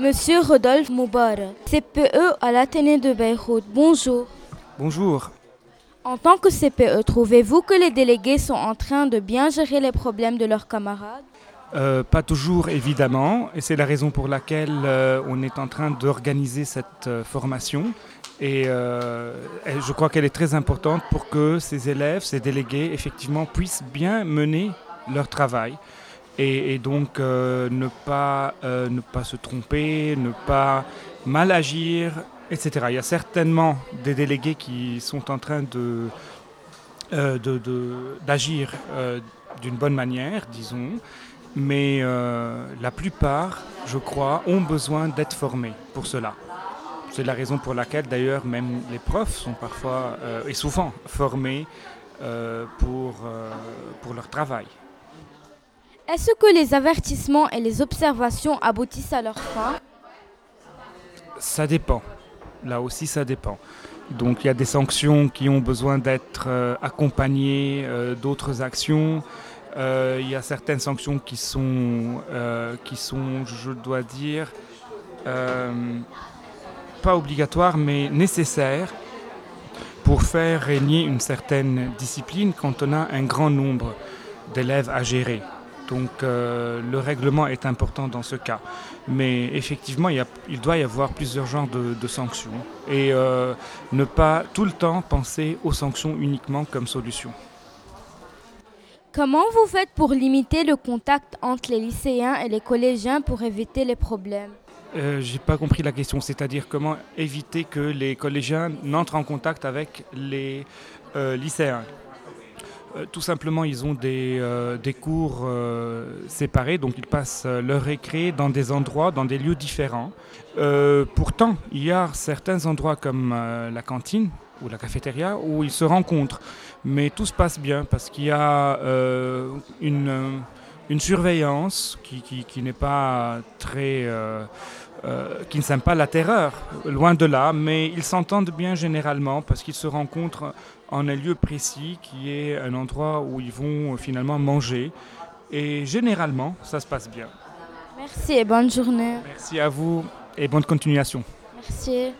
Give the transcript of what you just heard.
Monsieur Rodolphe Moubar, CPE à l'Athénée de Beyrouth. Bonjour. Bonjour. En tant que CPE, trouvez-vous que les délégués sont en train de bien gérer les problèmes de leurs camarades? Euh, Pas toujours, évidemment, et c'est la raison pour laquelle euh, on est en train d'organiser cette euh, formation. Et je crois qu'elle est très importante pour que ces élèves, ces délégués, effectivement, puissent bien mener leur travail. Et, donc ne, pas, ne pas se tromper, ne pas mal agir, etc. Il y a certainement des délégués qui sont en train de, d'agir d'une bonne manière, disons, mais euh, la plupart, je crois, ont besoin d'être formés pour cela. C'est la raison pour laquelle d'ailleurs même les profs sont parfois euh, et souvent formés euh, pour, pour leur travail. Est-ce que les avertissements et les observations aboutissent à leur fin Ça dépend. Là aussi, ça dépend. Donc il y a des sanctions qui ont besoin d'être accompagnées d'autres actions. Euh, il y a certaines sanctions qui sont, euh, qui sont je dois dire, euh, pas obligatoires, mais nécessaires pour faire régner une certaine discipline quand on a un grand nombre d'élèves à gérer. Donc le règlement est important dans ce cas. Mais effectivement, il, il doit y avoir plusieurs genres de, de sanctions et ne pas tout le temps penser aux sanctions uniquement comme solution. Comment vous faites pour limiter le contact entre les lycéens et les collégiens pour éviter les problèmes? Euh, J'ai pas compris la question, c'est-à-dire comment éviter que les collégiens n'entrent en contact avec les euh, lycéens? Euh, tout simplement, ils ont des, euh, cours séparés, donc ils passent leur récré dans des endroits, dans des lieux différents. pourtant, il y a certains endroits comme la cantine ou la cafétéria où ils se rencontrent mais tout se passe bien parce qu'il y a euh, une, une, surveillance qui, qui, n'est pas très. Euh, euh, qui ne sème pas la terreur, loin de là, mais ils s'entendent bien généralement parce qu'ils se rencontrent en un lieu précis qui est un endroit où ils vont finalement manger. Et généralement, ça se passe bien. Merci et bonne journée. Merci à vous et bonne continuation. Merci.